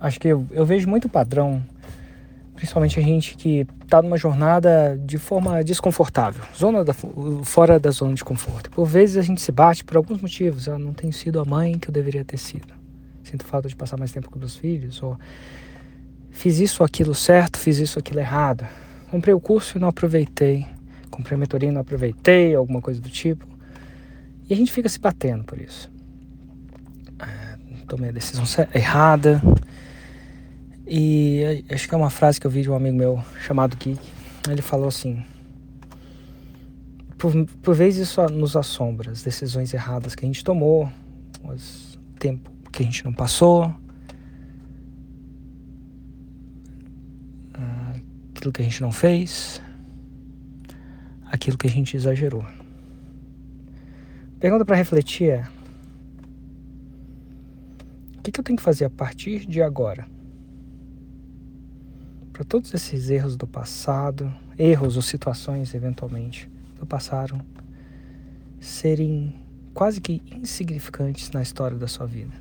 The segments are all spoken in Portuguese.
Acho que eu, eu vejo muito padrão, principalmente a gente que está numa jornada de forma desconfortável, zona da, fora da zona de conforto. Por vezes a gente se bate por alguns motivos. Eu não tenho sido a mãe que eu deveria ter sido. Sinto falta de passar mais tempo com meus filhos, ou fiz isso aquilo certo, fiz isso aquilo errado. Comprei o curso e não aproveitei. Comprei a mentoria e não aproveitei, alguma coisa do tipo. E a gente fica se batendo por isso. É, tomei a decisão errada, e acho que é uma frase que eu vi de um amigo meu chamado Geek. Ele falou assim: por, por vezes isso nos assombra, as decisões erradas que a gente tomou, o tempo que a gente não passou, aquilo que a gente não fez, aquilo que a gente exagerou. Pergunta para refletir é: o que, que eu tenho que fazer a partir de agora? Para todos esses erros do passado, erros ou situações eventualmente do passado, serem quase que insignificantes na história da sua vida.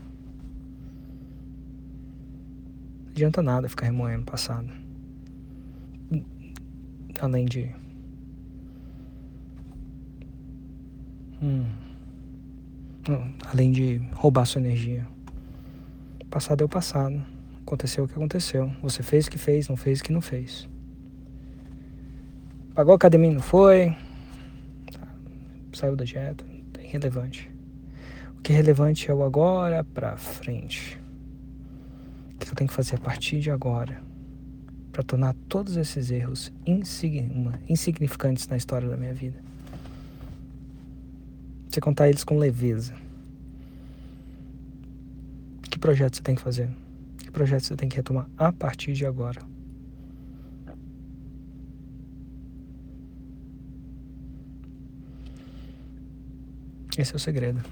Não adianta nada ficar remoendo o passado. Além de. Hum, além de roubar sua energia. O passado é o passado. Aconteceu o que aconteceu. Você fez o que fez, não fez o que não fez. Pagou a academia, não foi. Saiu da dieta, é irrelevante. O que é relevante é o agora pra frente. O que eu tenho que fazer a partir de agora para tornar todos esses erros insignificantes na história da minha vida? Você contar eles com leveza. Que projeto você tem que fazer? Projeto você tem que retomar a partir de agora? Esse é o segredo.